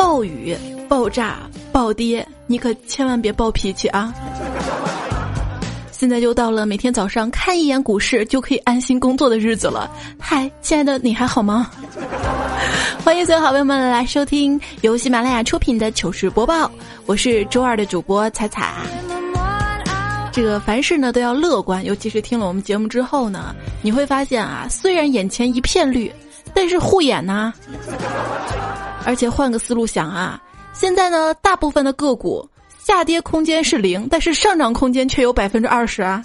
暴雨、爆炸、暴跌，你可千万别暴脾气啊！现在就到了每天早上看一眼股市就可以安心工作的日子了。嗨，亲爱的，你还好吗？欢迎所有好朋友们来收听由喜马拉雅出品的糗事播报，我是周二的主播彩彩。这个凡事呢都要乐观，尤其是听了我们节目之后呢，你会发现啊，虽然眼前一片绿，但是护眼呐。而且换个思路想啊，现在呢，大部分的个股下跌空间是零，但是上涨空间却有百分之二十啊。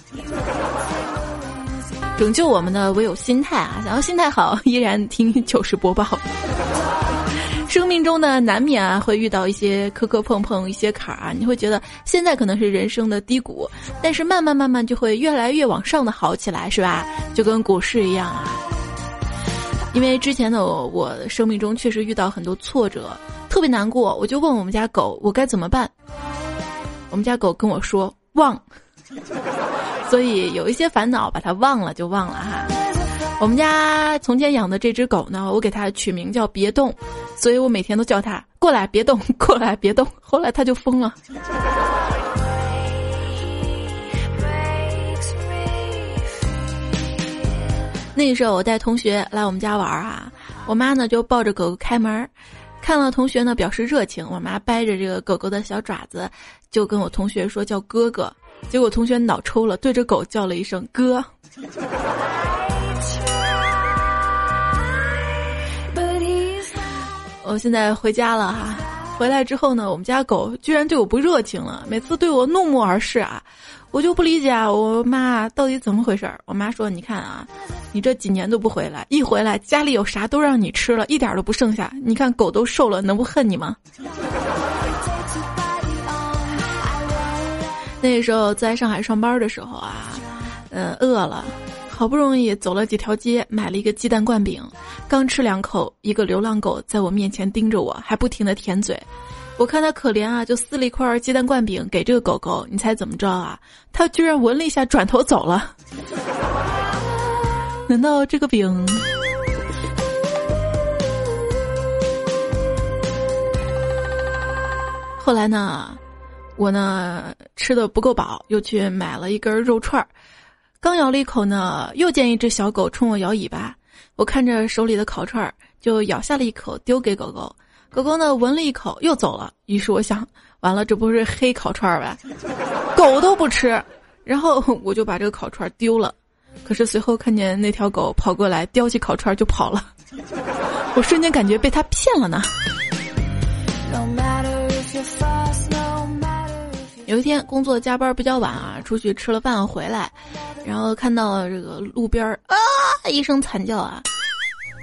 拯救我们的唯有心态啊！想要心态好，依然听糗事播报。生命中呢，难免啊会遇到一些磕磕碰碰，一些坎儿啊，你会觉得现在可能是人生的低谷，但是慢慢慢慢就会越来越往上的好起来，是吧？就跟股市一样啊。因为之前的我，我生命中确实遇到很多挫折，特别难过，我就问我们家狗，我该怎么办？我们家狗跟我说忘。所以有一些烦恼，把它忘了就忘了哈。我们家从前养的这只狗呢，我给它取名叫别动，所以我每天都叫它过来别动，过来别动。后来它就疯了。那个时候我带同学来我们家玩儿啊，我妈呢就抱着狗狗开门，看到同学呢表示热情，我妈掰着这个狗狗的小爪子，就跟我同学说叫哥哥。结果同学脑抽了，对着狗叫了一声“哥”。我现在回家了哈，回来之后呢，我们家狗居然对我不热情了，每次对我怒目而视啊，我就不理解啊，我妈到底怎么回事儿？我妈说：“你看啊，你这几年都不回来，一回来家里有啥都让你吃了，一点都不剩下。你看狗都瘦了，能不恨你吗？” 那时候在上海上班的时候啊，嗯，饿了，好不容易走了几条街，买了一个鸡蛋灌饼，刚吃两口，一个流浪狗在我面前盯着我，还不停的舔嘴。我看它可怜啊，就撕了一块鸡蛋灌饼给这个狗狗。你猜怎么着啊？它居然闻了一下，转头走了。难道这个饼？后来呢？我呢吃的不够饱，又去买了一根肉串儿，刚咬了一口呢，又见一只小狗冲我摇尾巴。我看着手里的烤串儿，就咬下了一口，丢给狗狗。狗狗呢闻了一口，又走了。于是我想，完了，这不是黑烤串儿吧？狗都不吃，然后我就把这个烤串丢了。可是随后看见那条狗跑过来，叼起烤串就跑了。我瞬间感觉被它骗了呢。有一天工作加班比较晚啊，出去吃了饭回来，然后看到这个路边儿啊一声惨叫啊，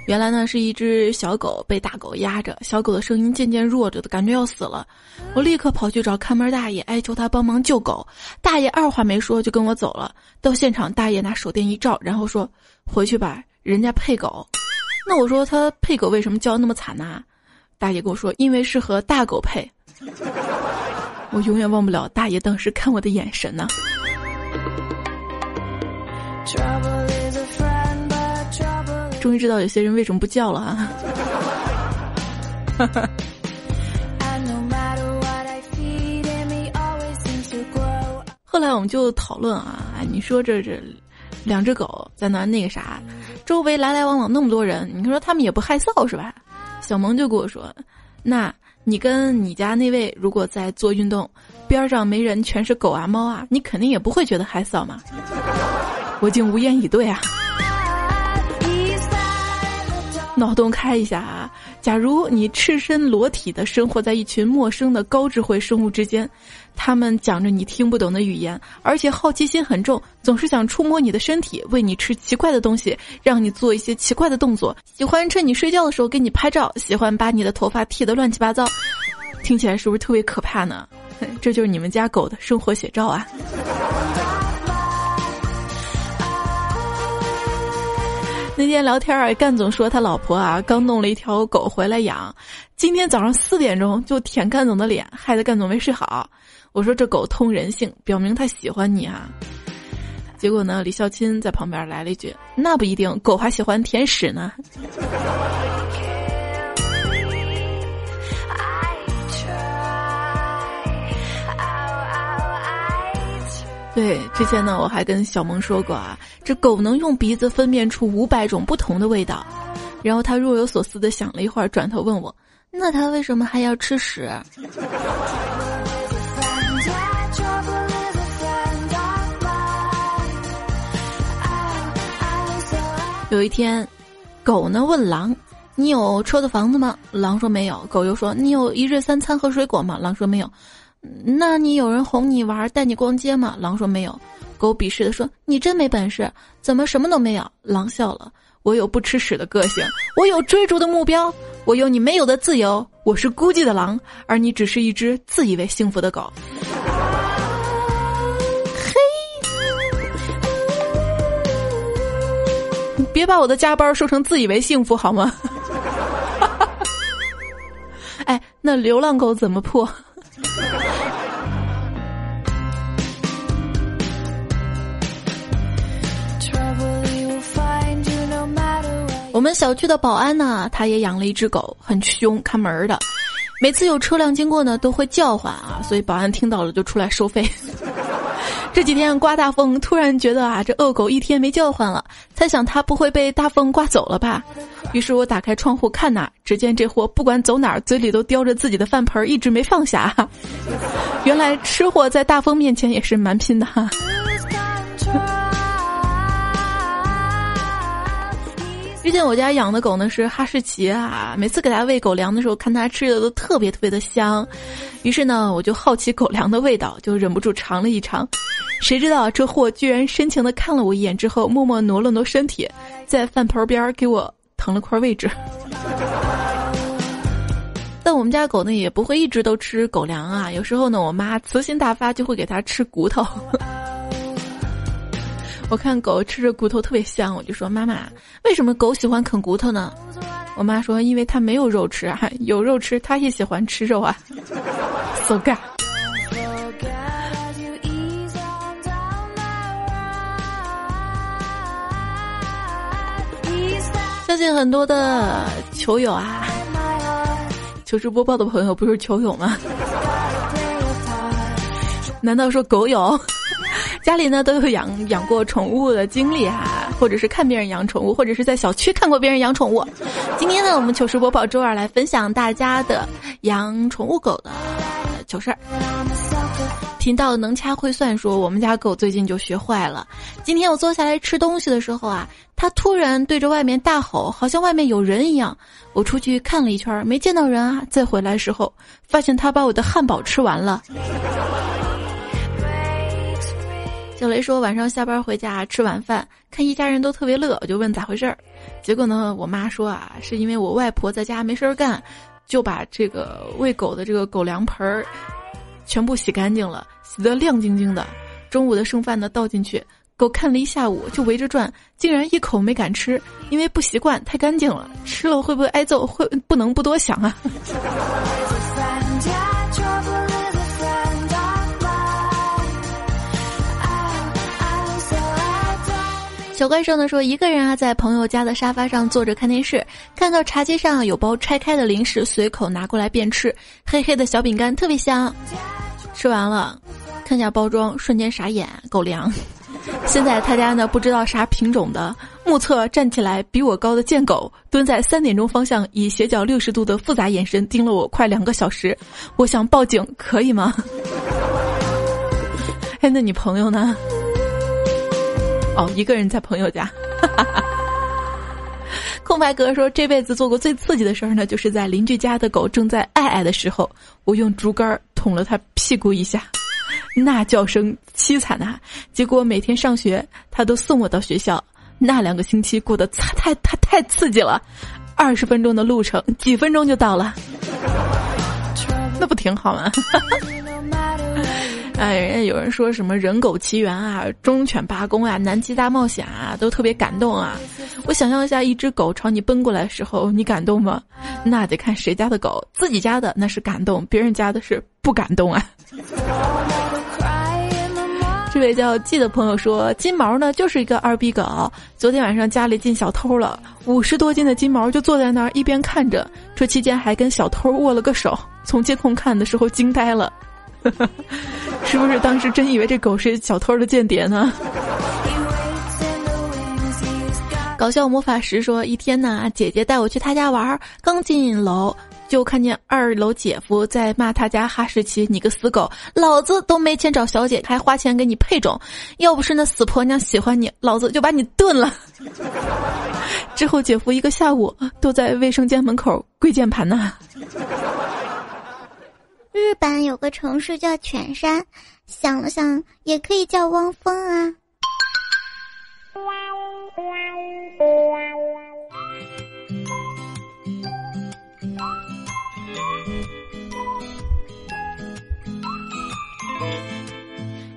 原来呢是一只小狗被大狗压着，小狗的声音渐渐弱着的感觉要死了，我立刻跑去找看门大爷哀求他帮忙救狗，大爷二话没说就跟我走了。到现场，大爷拿手电一照，然后说回去吧，人家配狗。那我说他配狗为什么叫那么惨呢？大爷跟我说因为是和大狗配。我永远忘不了大爷当时看我的眼神呢。终于知道有些人为什么不叫了啊！后来我们就讨论啊，你说这这两只狗在那那个啥，周围来来往往那么多人，你说他们也不害臊是吧？小萌就跟我说，那。你跟你家那位如果在做运动，边上没人，全是狗啊猫啊，你肯定也不会觉得害臊嘛。我竟无言以对啊。脑洞开一下啊！假如你赤身裸体的生活在一群陌生的高智慧生物之间，他们讲着你听不懂的语言，而且好奇心很重，总是想触摸你的身体，喂你吃奇怪的东西，让你做一些奇怪的动作，喜欢趁你睡觉的时候给你拍照，喜欢把你的头发剃得乱七八糟，听起来是不是特别可怕呢？这就是你们家狗的生活写照啊！那天聊天啊，干总说他老婆啊刚弄了一条狗回来养，今天早上四点钟就舔干总的脸，害得干总没睡好。我说这狗通人性，表明他喜欢你啊。结果呢，李孝钦在旁边来了一句：“那不一定，狗还喜欢舔屎呢。”对，之前呢我还跟小萌说过啊，这狗能用鼻子分辨出五百种不同的味道。然后他若有所思的想了一会儿，转头问我：“那他为什么还要吃屎？”有一天，狗呢问狼：“你有车的房子吗？”狼说没有。狗又说：“你有一日三餐和水果吗？”狼说没有。那你有人哄你玩、带你逛街吗？狼说没有。狗鄙视的说：“你真没本事，怎么什么都没有？”狼笑了。我有不吃屎的个性，我有追逐的目标，我有你没有的自由。我是孤寂的狼，而你只是一只自以为幸福的狗。嘿，你别把我的加班说成自以为幸福好吗？哎，那流浪狗怎么破？我们小区的保安呢，他也养了一只狗，很凶，看门的。每次有车辆经过呢，都会叫唤啊，所以保安听到了就出来收费。这几天刮大风，突然觉得啊，这恶狗一天没叫唤了，猜想它不会被大风刮走了吧？于是我打开窗户看呐，只见这货不管走哪儿，嘴里都叼着自己的饭盆，一直没放下。原来吃货在大风面前也是蛮拼的哈。之前我家养的狗呢是哈士奇啊，每次给它喂狗粮的时候，看它吃的都特别特别的香，于是呢，我就好奇狗粮的味道，就忍不住尝了一尝。谁知道这货居然深情的看了我一眼之后，默默挪了挪身体，在饭盆边给我腾了块位置。但我们家狗呢也不会一直都吃狗粮啊，有时候呢，我妈慈心大发就会给它吃骨头。我看狗吃着骨头特别香，我就说妈妈，为什么狗喜欢啃骨头呢？我妈说，因为它没有肉吃，啊，有肉吃，它也喜欢吃肉啊。So g 相信很多的球友啊，糗事播报的朋友不是球友吗？难道说狗友？家里呢都有养养过宠物的经历哈，或者是看别人养宠物，或者是在小区看过别人养宠物。今天呢，我们糗事播报周二来分享大家的养宠物狗的糗事儿。频道能掐会算说，我们家狗最近就学坏了。今天我坐下来吃东西的时候啊，它突然对着外面大吼，好像外面有人一样。我出去看了一圈，没见到人啊。再回来时候，发现它把我的汉堡吃完了。小雷说：“晚上下班回家吃晚饭，看一家人都特别乐，我就问咋回事儿。结果呢，我妈说啊，是因为我外婆在家没事儿干，就把这个喂狗的这个狗粮盆儿全部洗干净了，洗得亮晶晶的。中午的剩饭呢倒进去，狗看了一下午，就围着转，竟然一口没敢吃，因为不习惯，太干净了，吃了会不会挨揍？会不能不多想啊。”小怪兽呢说，一个人啊在朋友家的沙发上坐着看电视，看到茶几上有包拆开的零食，随口拿过来便吃，黑黑的小饼干特别香。吃完了，看下包装，瞬间傻眼，狗粮。现在他家呢不知道啥品种的，目测站起来比我高的贱狗，蹲在三点钟方向，以斜角六十度的复杂眼神盯了我快两个小时。我想报警，可以吗？哎，那你朋友呢？哦，一个人在朋友家。空白哥说，这辈子做过最刺激的事儿呢，就是在邻居家的狗正在爱爱的时候，我用竹竿捅了它屁股一下，那叫声凄惨呐！结果每天上学，他都送我到学校，那两个星期过得太太太太刺激了，二十分钟的路程，几分钟就到了，那不挺好吗？哎，人家有人说什么人狗奇缘啊、忠犬八公啊、南极大冒险啊，都特别感动啊。我想象一下，一只狗朝你奔过来的时候，你感动吗？那得看谁家的狗，自己家的那是感动，别人家的是不感动啊。这位叫记的朋友说，金毛呢就是一个二逼狗。昨天晚上家里进小偷了，五十多斤的金毛就坐在那儿一边看着，这期间还跟小偷握了个手。从监控看的时候惊呆了。是不是当时真以为这狗是小偷的间谍呢？搞笑魔法师说：一天呢，姐姐带我去他家玩，刚进楼就看见二楼姐夫在骂他家哈士奇：“你个死狗，老子都没钱找小姐，还花钱给你配种，要不是那死婆娘喜欢你，老子就把你炖了。”之后姐夫一个下午都在卫生间门口跪键盘呢。日本有个城市叫犬山，想了想也可以叫汪峰啊。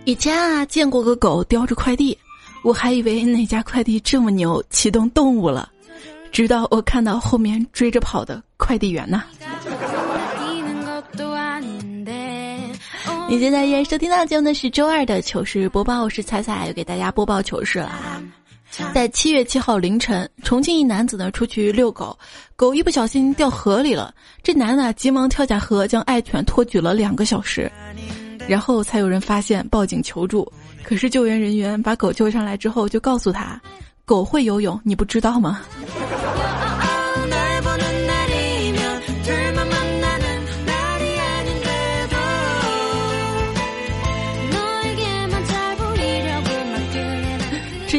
以前啊，见过个狗叼着快递，我还以为哪家快递这么牛，启动动物了，直到我看到后面追着跑的快递员呢。你现在依然收听到节目的是周二的糗事播报，我是彩彩，又给大家播报糗事了啊！在七月七号凌晨，重庆一男子呢出去遛狗，狗一不小心掉河里了，这男的急忙跳下河，将爱犬托举了两个小时。然后才有人发现，报警求助。可是救援人员把狗救上来之后，就告诉他，狗会游泳，你不知道吗？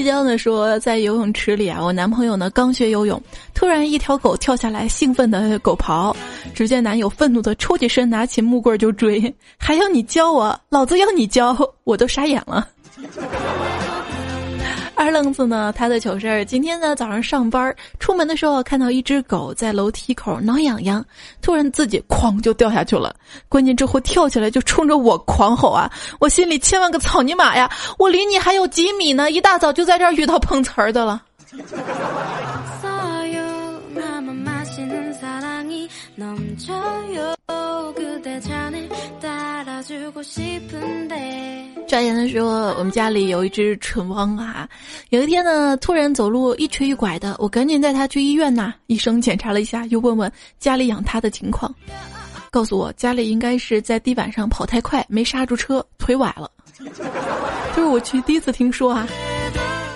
之交呢说，在游泳池里啊，我男朋友呢刚学游泳，突然一条狗跳下来，兴奋的狗刨，只见男友愤怒的抽起身，拿起木棍就追，还要你教我，老子要你教，我都傻眼了。二愣子呢？他的糗事儿。今天呢早上上班，出门的时候看到一只狗在楼梯口挠痒痒，突然自己哐就掉下去了。关键这货跳起来就冲着我狂吼啊！我心里千万个草泥马呀！我离你还有几米呢？一大早就在这儿遇到碰瓷儿的了。转眼的时候，我们家里有一只蠢汪啊。有一天呢，突然走路一瘸一拐的，我赶紧带它去医院呐。医生检查了一下，又问问家里养它的情况，告诉我家里应该是在地板上跑太快，没刹住车，腿崴了。就是我去第一次听说啊。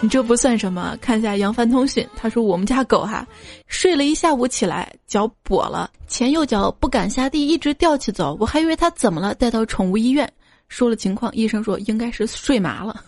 你 这不算什么，看一下扬帆通讯，他说我们家狗哈，睡了一下午起来脚跛了，前右脚不敢下地，一直吊起走，我还以为它怎么了，带到宠物医院，说了情况，医生说应该是睡麻了。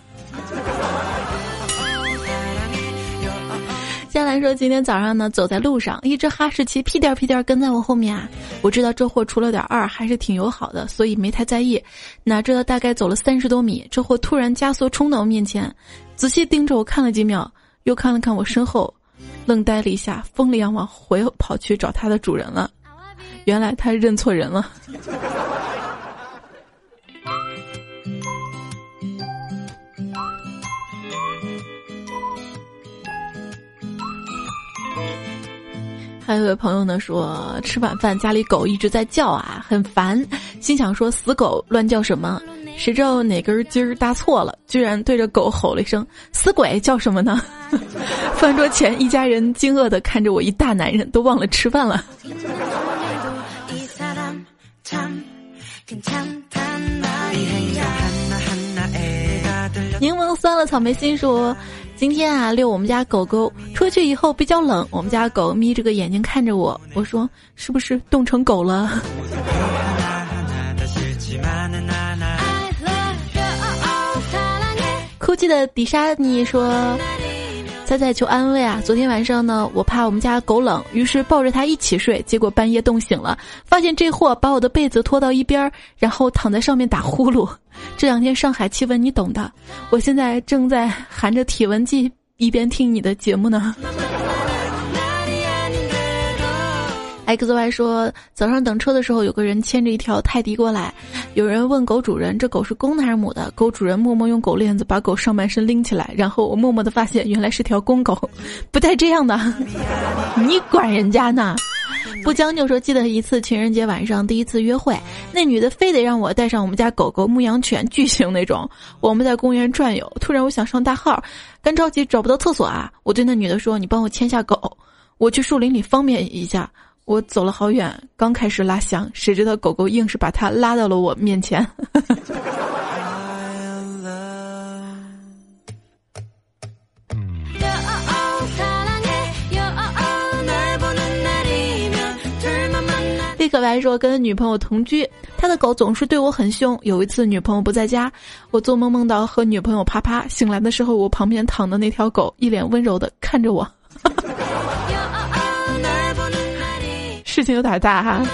接下来说，今天早上呢，走在路上，一只哈士奇屁颠屁颠跟在我后面啊。我知道这货除了点二，还是挺友好的，所以没太在意。哪知道大概走了三十多米，这货突然加速冲到我面前，仔细盯着我看了几秒，又看了看我身后，愣呆了一下，疯了样往回跑去找它的主人了。原来它认错人了。还有位朋友呢说，吃晚饭家里狗一直在叫啊，很烦，心想说死狗乱叫什么？谁知道哪根筋儿搭错了，居然对着狗吼了一声“死鬼”，叫什么呢？饭桌前一家人惊愕的看着我，一大男人都忘了吃饭了。柠檬酸了草莓心说。今天啊，遛我们家狗狗出去以后比较冷，我们家狗眯着个眼睛看着我。我说：“是不是冻成狗了？” 哭泣的迪莎妮说。仔仔求安慰啊！昨天晚上呢，我怕我们家狗冷，于是抱着它一起睡，结果半夜冻醒了，发现这货把我的被子拖到一边，然后躺在上面打呼噜。这两天上海气温你懂的，我现在正在含着体温计一边听你的节目呢。X Y 说，早上等车的时候，有个人牵着一条泰迪过来，有人问狗主人，这狗是公的还是母的？狗主人默默用狗链子把狗上半身拎起来，然后我默默的发现，原来是条公狗，不带这样的，你管人家呢？不将就说，记得一次情人节晚上第一次约会，那女的非得让我带上我们家狗狗牧羊犬巨型那种，我们在公园转悠，突然我想上大号，干着急找不到厕所啊，我对那女的说，你帮我牵下狗，我去树林里方便一下。我走了好远，刚开始拉翔，谁知道狗狗硬是把它拉到了我面前。立刻白说跟女朋友同居，他的狗总是对我很凶。有一次女朋友不在家，我做梦梦到和女朋友啪啪，醒来的时候我旁边躺的那条狗一脸温柔的看着我。事情有点大哈。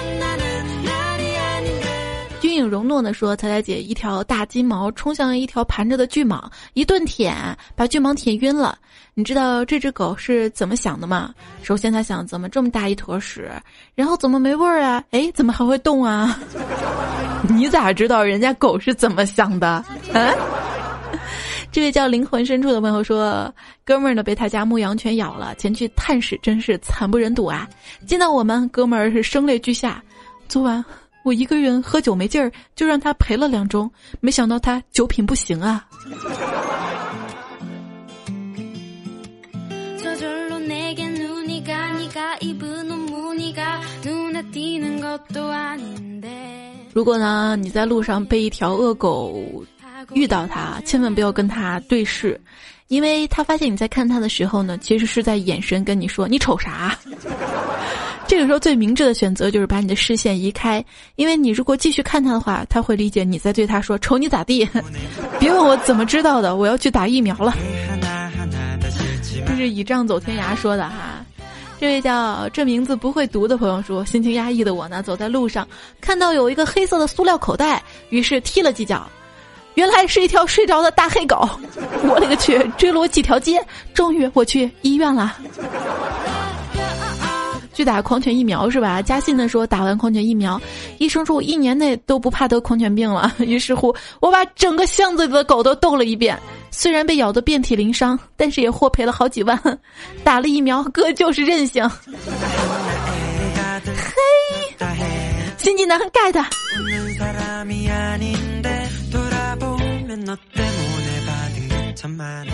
军影容诺的说：“彩彩姐，一条大金毛冲向一条盘着的巨蟒，一顿舔，把巨蟒舔晕了。你知道这只狗是怎么想的吗？首先，它想怎么这么大一坨屎，然后怎么没味儿啊？哎，怎么还会动啊？你咋知道人家狗是怎么想的？啊？这位叫灵魂深处的朋友说，哥们儿呢被他家牧羊犬咬了，前去探视，真是惨不忍睹啊！见到我们，哥们儿是声泪俱下。昨晚。”我一个人喝酒没劲儿，就让他陪了两盅，没想到他酒品不行啊。如果呢，你在路上被一条恶狗遇到他，千万不要跟他对视，因为他发现你在看他的时候呢，其实是在眼神跟你说：“你瞅啥？” 这个时候最明智的选择就是把你的视线移开，因为你如果继续看他的话，他会理解你在对他说“瞅你咋地”。别问我怎么知道的，我要去打疫苗了。这是倚仗走天涯说的哈。这位叫这名字不会读的朋友说，心情压抑的我呢，走在路上看到有一个黑色的塑料口袋，于是踢了几脚，原来是一条睡着的大黑狗。我勒个去，追了我几条街，终于我去医院了。去打狂犬疫苗是吧？嘉信的说打完狂犬疫苗，医生说我一年内都不怕得狂犬病了。于是乎，我把整个巷子里的狗都逗了一遍。虽然被咬得遍体鳞伤，但是也获赔了好几万。打了疫苗，哥就是任性。嘿，新技能 get。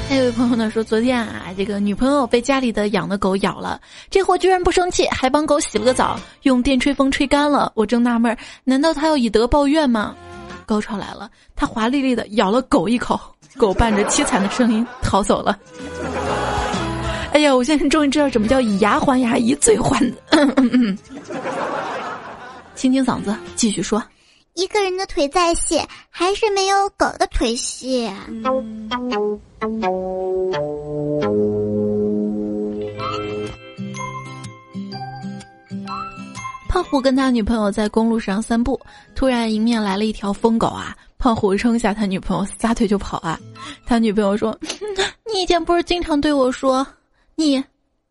还有一位朋友呢说，昨天啊，这个女朋友被家里的养的狗咬了，这货居然不生气，还帮狗洗了个澡，用电吹风吹干了。我正纳闷，难道他要以德报怨吗？高潮来了，他华丽丽的咬了狗一口，狗伴着凄惨的声音逃走了。哎呀，我现在终于知道什么叫以牙还牙，以嘴还。清清嗓子，继续说。一个人的腿再细，还是没有狗的腿细。胖虎跟他女朋友在公路上散步，突然迎面来了一条疯狗啊！胖虎扔下他女朋友，撒腿就跑啊！他女朋友说：“ 你以前不是经常对我说，你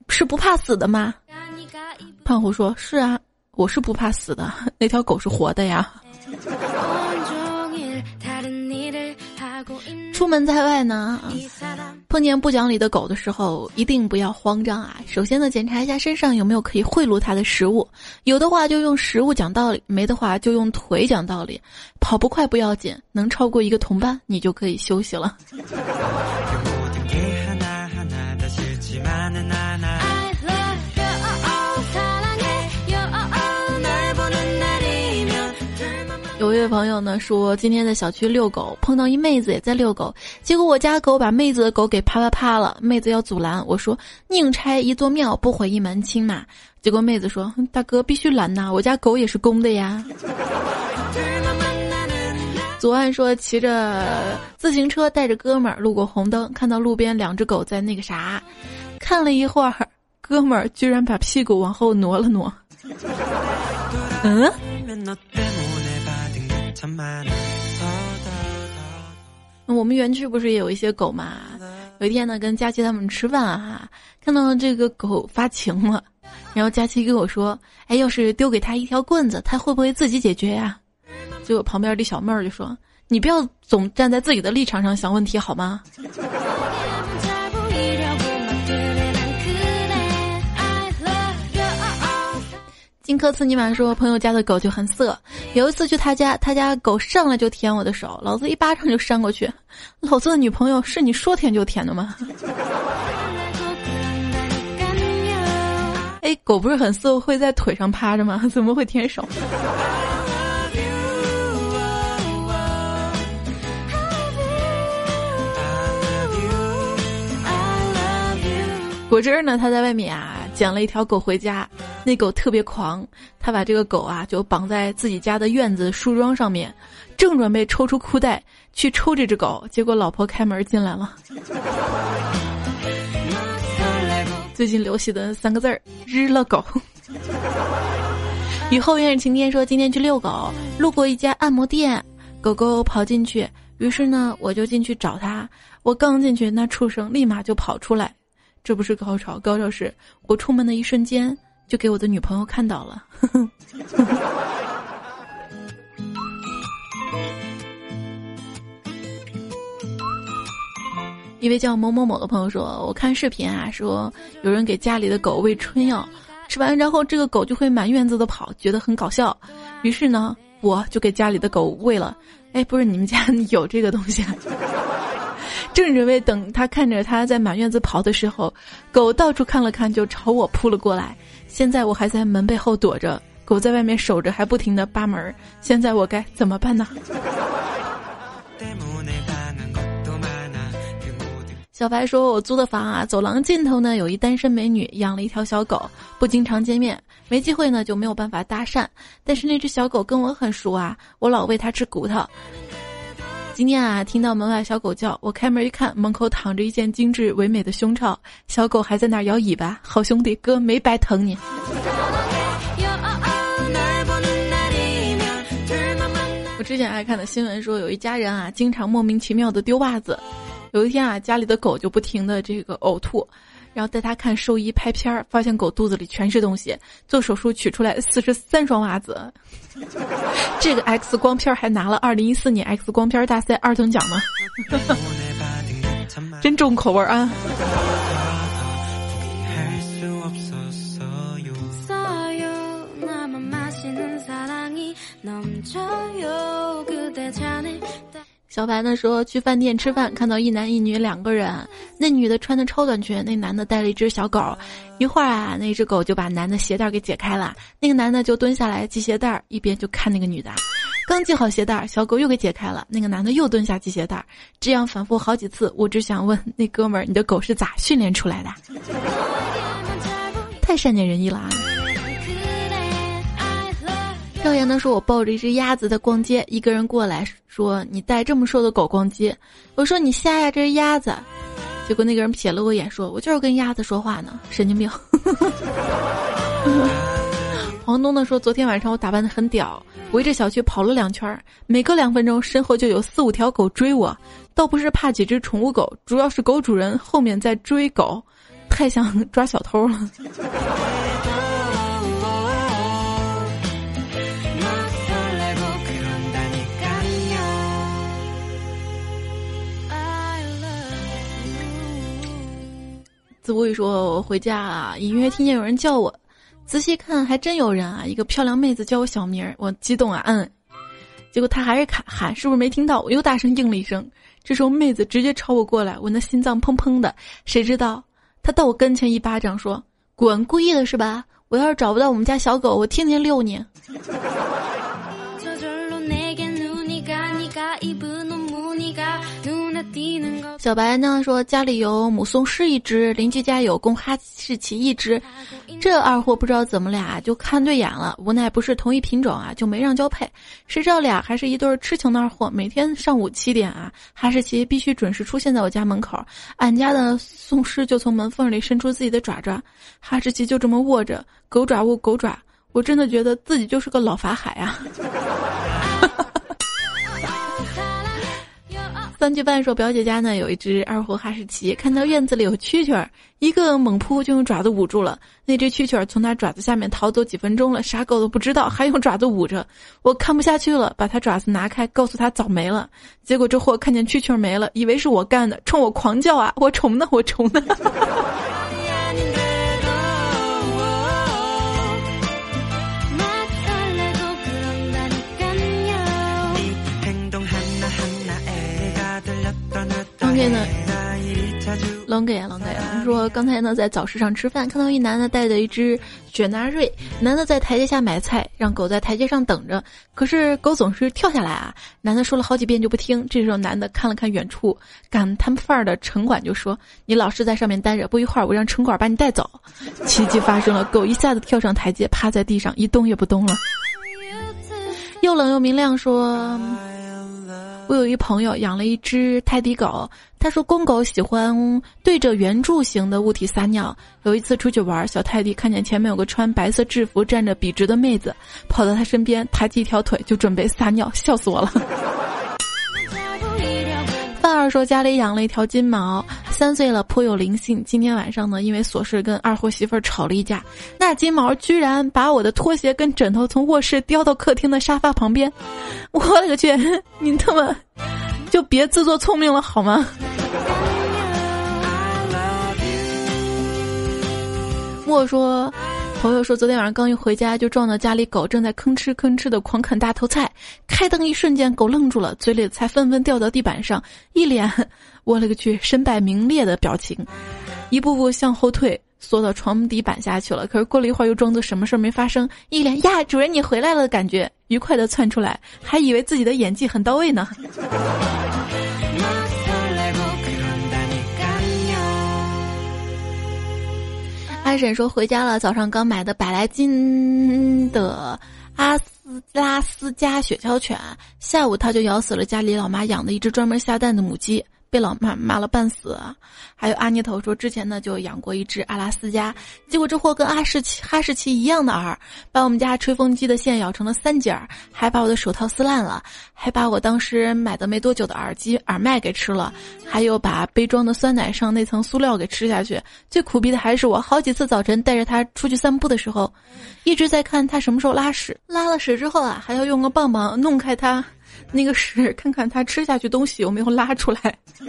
是不怕死的吗？”胖虎说：“是啊，我是不怕死的，那条狗是活的呀。”出门在外呢，碰见不讲理的狗的时候，一定不要慌张啊！首先呢，检查一下身上有没有可以贿赂它的食物，有的话就用食物讲道理，没的话就用腿讲道理。跑不快不要紧，能超过一个同伴，你就可以休息了。位朋友呢说，今天在小区遛狗，碰到一妹子也在遛狗，结果我家狗把妹子的狗给啪啪啪了，妹子要阻拦，我说宁拆一座庙，不毁一门亲嘛。结果妹子说，大哥必须拦呐，我家狗也是公的呀。左岸说，骑着自行车带着哥们儿路过红灯，看到路边两只狗在那个啥，看了一会儿，哥们儿居然把屁股往后挪了挪，嗯。我们园区不是也有一些狗嘛？有一天呢，跟佳琪他们吃饭啊，看到这个狗发情了，然后佳琪跟我说：“哎，要是丢给他一条棍子，他会不会自己解决呀？”结果旁边的小妹儿就说：“你不要总站在自己的立场上想问题好吗？”金科斯尼玛说：“朋友家的狗就很色，有一次去他家，他家狗上来就舔我的手，老子一巴掌就扇过去。老子的女朋友是你说舔就舔的吗？” 哎，狗不是很色会在腿上趴着吗？怎么会舔手？果汁呢？他在外面啊。捡了一条狗回家，那狗特别狂，他把这个狗啊就绑在自己家的院子树桩上面，正准备抽出裤带去抽这只狗，结果老婆开门进来了。最近流行的三个字儿：日了狗。雨后院晴天说今天去遛狗，路过一家按摩店，狗狗跑进去，于是呢我就进去找它。我刚进去，那畜生立马就跑出来。这不是高潮，高潮是我出门的一瞬间就给我的女朋友看到了。一位叫某某某的朋友说：“我看视频啊，说有人给家里的狗喂春药，吃完然后这个狗就会满院子的跑，觉得很搞笑。于是呢，我就给家里的狗喂了。哎，不是你们家 有这个东西啊？”正准备等他看着他在满院子跑的时候，狗到处看了看，就朝我扑了过来。现在我还在门背后躲着，狗在外面守着，还不停的扒门。现在我该怎么办呢？小白说：“我租的房啊，走廊尽头呢有一单身美女，养了一条小狗，不经常见面，没机会呢就没有办法搭讪。但是那只小狗跟我很熟啊，我老喂它吃骨头。”今天啊，听到门外小狗叫，我开门一看，门口躺着一件精致唯美的胸罩，小狗还在那儿摇尾巴。好兄弟，哥没白疼你。我之前爱看的新闻说，有一家人啊，经常莫名其妙的丢袜子。有一天啊，家里的狗就不停的这个呕吐。然后带他看兽医拍片儿，发现狗肚子里全是东西。做手术取出来四十三双袜子，这个 X 光片还拿了二零一四年 X 光片大赛二等奖呢，真重口味啊！小白呢说去饭店吃饭，看到一男一女两个人，那女的穿的超短裙，那男的带了一只小狗。一会儿啊，那只狗就把男的鞋带给解开了，那个男的就蹲下来系鞋带，一边就看那个女的。刚系好鞋带，小狗又给解开了，那个男的又蹲下系鞋带，这样反复好几次。我只想问那哥们儿，你的狗是咋训练出来的？太善解人意了啊！少爷呢说：“我抱着一只鸭子在逛街，一个人过来说：‘你带这么瘦的狗逛街？’我说：‘你瞎呀，这是鸭子。’结果那个人瞥了我一眼，说：‘我就是跟鸭子说话呢，神经病。’黄东呢说：‘昨天晚上我打扮的很屌，围着小区跑了两圈，每隔两分钟身后就有四五条狗追我，倒不是怕几只宠物狗，主要是狗主人后面在追狗，太像抓小偷了。’”子无语说：“我回家啊，隐约听见有人叫我，仔细看还真有人啊！一个漂亮妹子叫我小名儿，我激动啊，嗯。结果他还是喊喊，是不是没听到？我又大声应了一声。这时候妹子直接朝我过来，我那心脏砰砰的。谁知道她到我跟前一巴掌说：‘滚！故意的是吧？我要是找不到我们家小狗，我天天遛你。’”小白呢说家里有母松狮一只，邻居家有公哈士奇一只，这二货不知道怎么俩就看对眼了，无奈不是同一品种啊，就没让交配。谁知道俩还是一对痴情的二货，每天上午七点啊，哈士奇必须准时出现在我家门口，俺家的松狮就从门缝里伸出自己的爪爪，哈士奇就这么握着，狗爪握狗爪，我真的觉得自己就是个老法海啊。三句半说，表姐家呢有一只二货哈士奇，看到院子里有蛐蛐儿，一个猛扑就用爪子捂住了。那只蛐蛐儿从它爪子下面逃走几分钟了，啥狗都不知道，还用爪子捂着。我看不下去了，把它爪子拿开，告诉他早没了。结果这货看见蛐蛐儿没了，以为是我干的，冲我狂叫啊！我虫呢？我虫呢？冷给冷给，说刚才呢在早市上吃饭，看到一男的带着一只雪纳瑞，男的在台阶下买菜，让狗在台阶上等着，可是狗总是跳下来啊。男的说了好几遍就不听，这时候男的看了看远处赶摊贩儿的城管，就说：“你老是在上面待着，不一会儿我让城管把你带走。”奇迹发生了，狗一下子跳上台阶，趴在地上一动也不动了。又冷又明亮说。我有一朋友养了一只泰迪狗，他说公狗喜欢对着圆柱形的物体撒尿。有一次出去玩，小泰迪看见前面有个穿白色制服站着笔直的妹子，跑到他身边，抬起一条腿就准备撒尿，笑死我了。范二说家里养了一条金毛，三岁了，颇有灵性。今天晚上呢，因为琐事跟二货媳妇儿吵了一架，那金毛居然把我的拖鞋跟枕头从卧室叼到客厅的沙发旁边。我勒个去！你他妈就别自作聪明了好吗？莫说。朋友说，昨天晚上刚一回家，就撞到家里狗正在吭哧吭哧的狂啃大头菜。开灯一瞬间，狗愣住了，嘴里的菜纷纷掉到地板上，一脸我勒个去，身败名裂的表情，一步步向后退，缩到床底板下去了。可是过了一会儿，又装作什么事儿没发生，一脸呀，主人你回来了的感觉，愉快的窜出来，还以为自己的演技很到位呢。婶说回家了，早上刚买的百来斤的阿斯拉斯加雪橇犬，下午它就咬死了家里老妈养的一只专门下蛋的母鸡。被老妈骂了半死，还有阿妮头说之前呢就养过一只阿拉斯加，结果这货跟阿士奇哈士奇一样的耳，把我们家吹风机的线咬成了三节儿，还把我的手套撕烂了，还把我当时买的没多久的耳机耳麦给吃了，还有把杯装的酸奶上那层塑料给吃下去。最苦逼的还是我好几次早晨带着它出去散步的时候，一直在看它什么时候拉屎，拉了屎之后啊还要用个棒棒弄开它。那个屎，看看他吃下去东西有没有拉出来。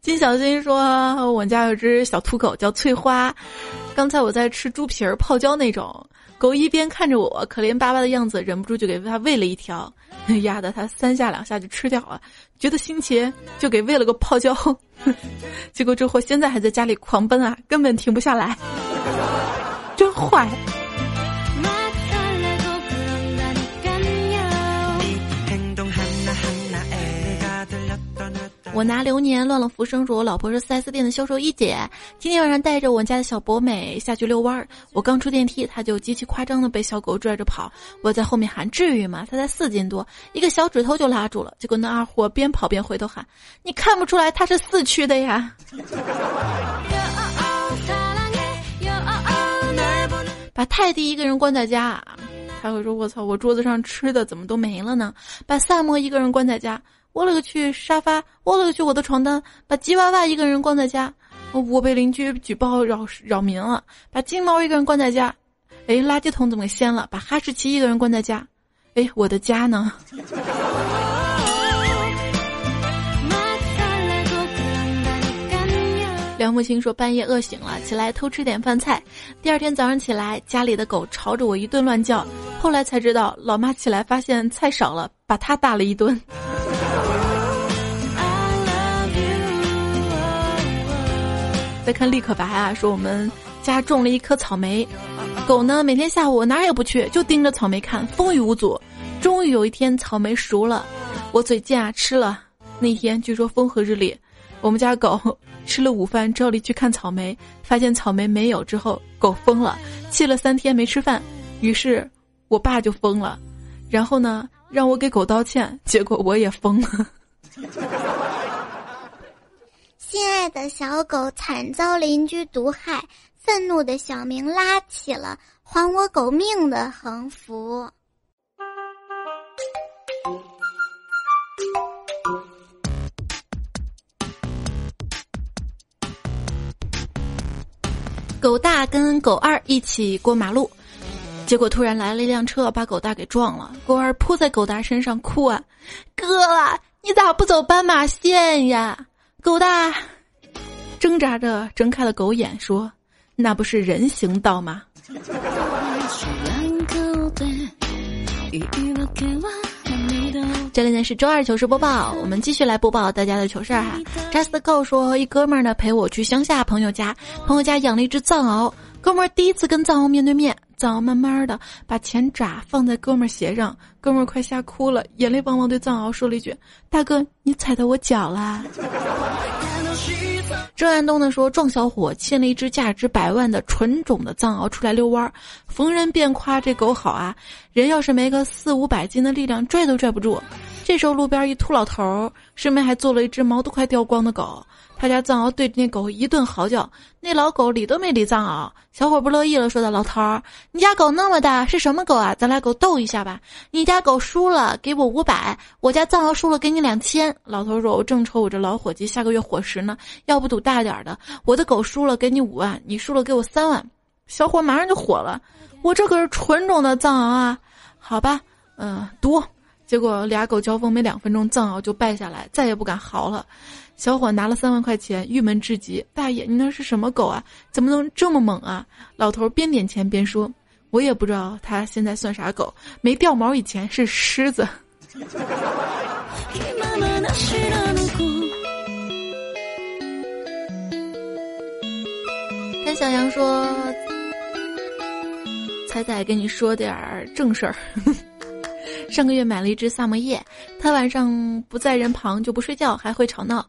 金小新说：“我家有只小土狗叫翠花，刚才我在吃猪皮儿泡椒那种，狗一边看着我可怜巴巴的样子，忍不住就给它喂了一条，压得它三下两下就吃掉了，觉得新奇就给喂了个泡椒，结果这货现在还在家里狂奔啊，根本停不下来，真坏。”我拿流年乱了浮生，说我老婆是 4S 店的销售一姐。今天晚上带着我家的小博美下去遛弯儿，我刚出电梯，她就极其夸张的被小狗拽着跑。我在后面喊：“至于吗？它才四斤多，一个小指头就拉住了。”结果那二货边跑边回头喊：“你看不出来它是四驱的呀？”把泰迪一个人关在家，他会说：“我操，我桌子上吃的怎么都没了呢？”把萨摩一个人关在家。我勒个去！沙发，我勒个去！我的床单，把吉娃娃一个人关在家，我被邻居举报扰扰民了。把金毛一个人关在家，哎，垃圾桶怎么给掀了？把哈士奇一个人关在家，哎，我的家呢？梁木青说半夜饿醒了，起来偷吃点饭菜。第二天早上起来，家里的狗朝着我一顿乱叫。后来才知道，老妈起来发现菜少了，把它打了一顿。再看立可白啊，说我们家种了一棵草莓，狗呢每天下午哪儿也不去，就盯着草莓看，风雨无阻。终于有一天草莓熟了，我嘴贱啊吃了。那天据说风和日丽，我们家狗吃了午饭，照例去看草莓，发现草莓没有之后，狗疯了，气了三天没吃饭。于是我爸就疯了，然后呢让我给狗道歉，结果我也疯了。心爱的小狗惨遭邻居毒害，愤怒的小明拉起了“还我狗命”的横幅。狗大跟狗二一起过马路，结果突然来了一辆车，把狗大给撞了。狗二扑在狗大身上哭啊：“哥，你咋不走斑马线呀？”狗大挣扎着睁开了狗眼，说：“那不是人行道吗？”这里呢是周二糗事播报，我们继续来播报大家的糗事儿哈。Just Go 说，一哥们儿呢陪我去乡下朋友家，朋友家养了一只藏獒，哥们儿第一次跟藏獒面对面，藏獒慢慢的把前爪放在哥们儿鞋上，哥们儿快吓哭了，眼泪汪汪对藏獒说了一句：“大哥，你踩到我脚啦。”郑安东呢说，壮小伙牵了一只价值百万的纯种的藏獒出来遛弯儿，逢人便夸这狗好啊，人要是没个四五百斤的力量，拽都拽不住。这时候路边一秃老头儿，身边还坐了一只毛都快掉光的狗。他家藏獒对着那狗一顿嚎叫，那老狗理都没理藏獒。小伙不乐意了，说道：“老头儿，你家狗那么大，是什么狗啊？咱俩狗斗一下吧。你家狗输了，给我五百；我家藏獒输了，给你两千。”老头说：“我正愁我这老伙计下个月伙食呢，要不赌大点的？我的狗输了，给你五万；你输了，给我三万。”小伙马上就火了：“我这可是纯种的藏獒啊！好吧，嗯，赌。”结果俩狗交锋没两分钟，藏獒就败下来，再也不敢嚎了。小伙拿了三万块钱，郁闷至极。大爷，你那是什么狗啊？怎么能这么猛啊？老头边点钱边说：“我也不知道他现在算啥狗，没掉毛以前是狮子。”跟小杨说：“彩彩跟你说点儿正事儿。”上个月买了一只萨摩耶，它晚上不在人旁就不睡觉，还会吵闹，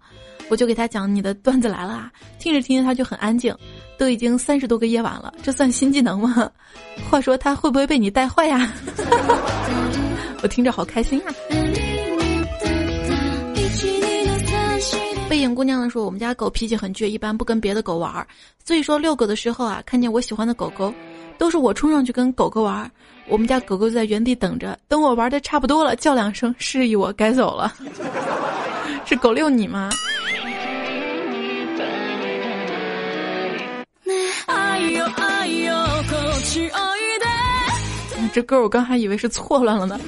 我就给他讲你的段子来了啊，听着听着它就很安静，都已经三十多个夜晚了，这算新技能吗？话说它会不会被你带坏呀？我听着好开心啊！背影姑娘说我们家狗脾气很倔，一般不跟别的狗玩儿，所以说遛狗的时候啊，看见我喜欢的狗狗，都是我冲上去跟狗狗玩儿。我们家狗狗在原地等着，等我玩的差不多了，叫两声示意我该走了。是狗遛你吗？这歌我刚还以为是错乱了呢。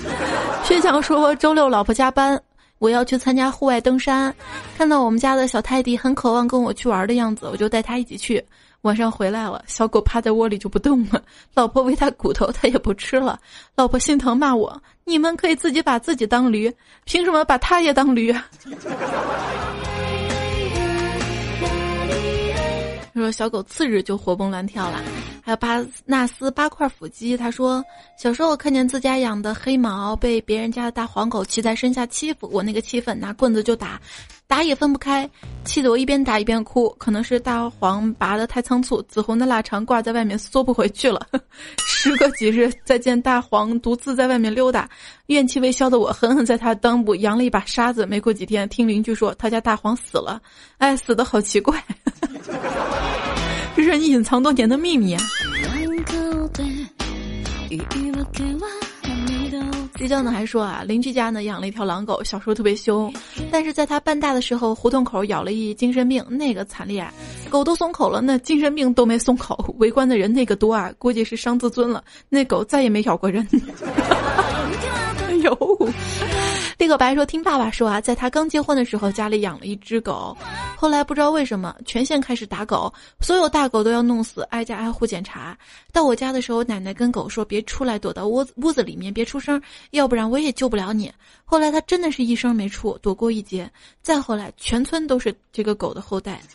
薛强说周六老婆加班，我要去参加户外登山，看到我们家的小泰迪很渴望跟我去玩的样子，我就带他一起去。晚上回来了，小狗趴在窝里就不动了。老婆喂它骨头，它也不吃了。老婆心疼骂我：“你们可以自己把自己当驴，凭什么把它也当驴？”他 说小狗次日就活蹦乱跳了。还有巴纳斯八块腹肌，他说小时候看见自家养的黑毛被别人家的大黄狗骑在身下欺负，我那个气愤，拿棍子就打，打也分不开，气得我一边打一边哭。可能是大黄拔得太仓促，紫红的腊肠挂在外面缩不回去了。时隔几日，再见大黄独自在外面溜达，怨气未消的我狠狠在他裆部扬了一把沙子。没过几天，听邻居说他家大黄死了，哎，死的好奇怪。这是你隐藏多年的秘密啊！睡觉呢还说啊，邻居家呢养了一条狼狗，小时候特别凶，但是在它半大的时候，胡同口咬了一精神病，那个惨烈，狗都松口了，那精神病都没松口，围观的人那个多啊，估计是伤自尊了，那狗再也没咬过人。哎呦！这个白说听爸爸说啊，在他刚结婚的时候，家里养了一只狗，后来不知道为什么全县开始打狗，所有大狗都要弄死，挨家挨户检查。到我家的时候，奶奶跟狗说别出来，躲到屋子屋子里面，别出声，要不然我也救不了你。后来他真的是一声没出，躲过一劫。再后来，全村都是这个狗的后代。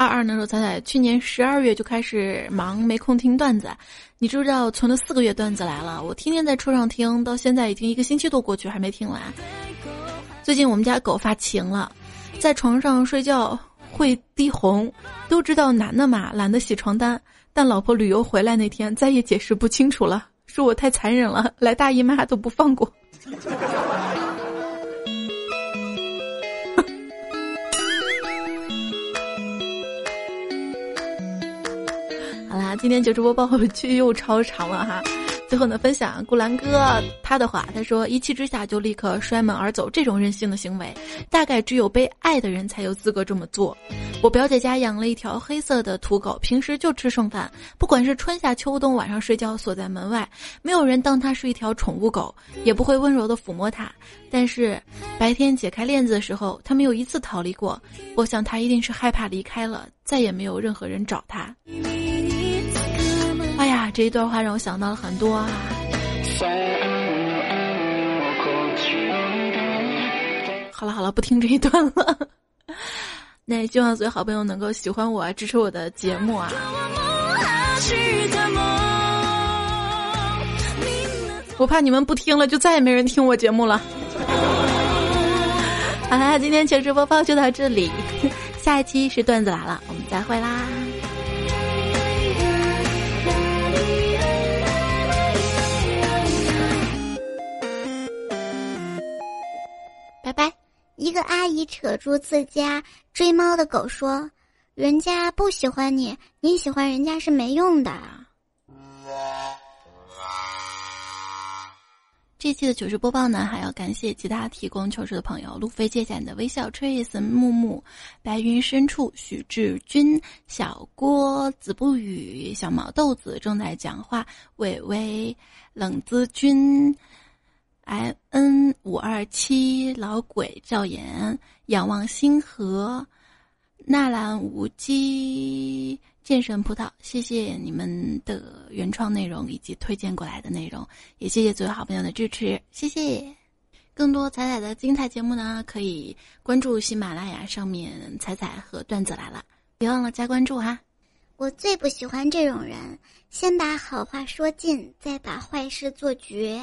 二二呢说彩彩去年十二月就开始忙，没空听段子。你知不知道存了四个月段子来了？我天天在车上听，到现在已经一个星期多过去，还没听完。最近我们家狗发情了，在床上睡觉会滴红。都知道男的嘛，懒得洗床单。但老婆旅游回来那天再也解释不清楚了，说我太残忍了，来大姨妈都不放过。今天就直播报剧又超长了哈，最后呢，分享顾兰哥他的话，他说一气之下就立刻摔门而走，这种任性的行为，大概只有被爱的人才有资格这么做。我表姐家养了一条黑色的土狗，平时就吃剩饭，不管是春夏秋冬，晚上睡觉锁在门外，没有人当它是一条宠物狗，也不会温柔的抚摸它。但是白天解开链子的时候，它没有一次逃离过。我想它一定是害怕离开了，再也没有任何人找它。这一段话让我想到了很多啊。好了好了，不听这一段了。那也希望所有好朋友能够喜欢我，支持我的节目啊。我怕你们不听了，就再也没人听我节目了。好啦，今天糗事播报就到这里，下一期是段子来了，我们再会啦。拜拜。一个阿姨扯住自家追猫的狗说：“人家不喜欢你，你喜欢人家是没用的。”这期的糗事播报呢，还要感谢其他提供糗事的朋友：路飞借浅的微笑、Trace、木木、白云深处、许志军、小郭、子不语、小毛豆子正在讲话、伟伟、冷子君。I n 五二七老鬼赵岩仰望星河，纳兰无羁剑神葡萄，谢谢你们的原创内容以及推荐过来的内容，也谢谢所有好朋友的支持，谢谢。更多彩彩的精彩节目呢，可以关注喜马拉雅上面彩彩和段子来了，别忘了加关注哈。我最不喜欢这种人，先把好话说尽，再把坏事做绝。